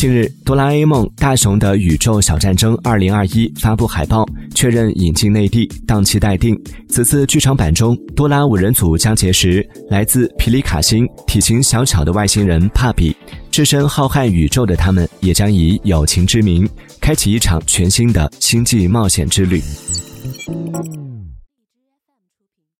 近日，哆啦 a 梦大雄的宇宙小战争2021发布海报，确认引进内地，档期待定。此次剧场版中，哆啦五人组将结识来自皮里卡星、体型小巧的外星人帕比，置身浩瀚宇宙的他们也将以友情之名开启一场全新的星际冒险之旅。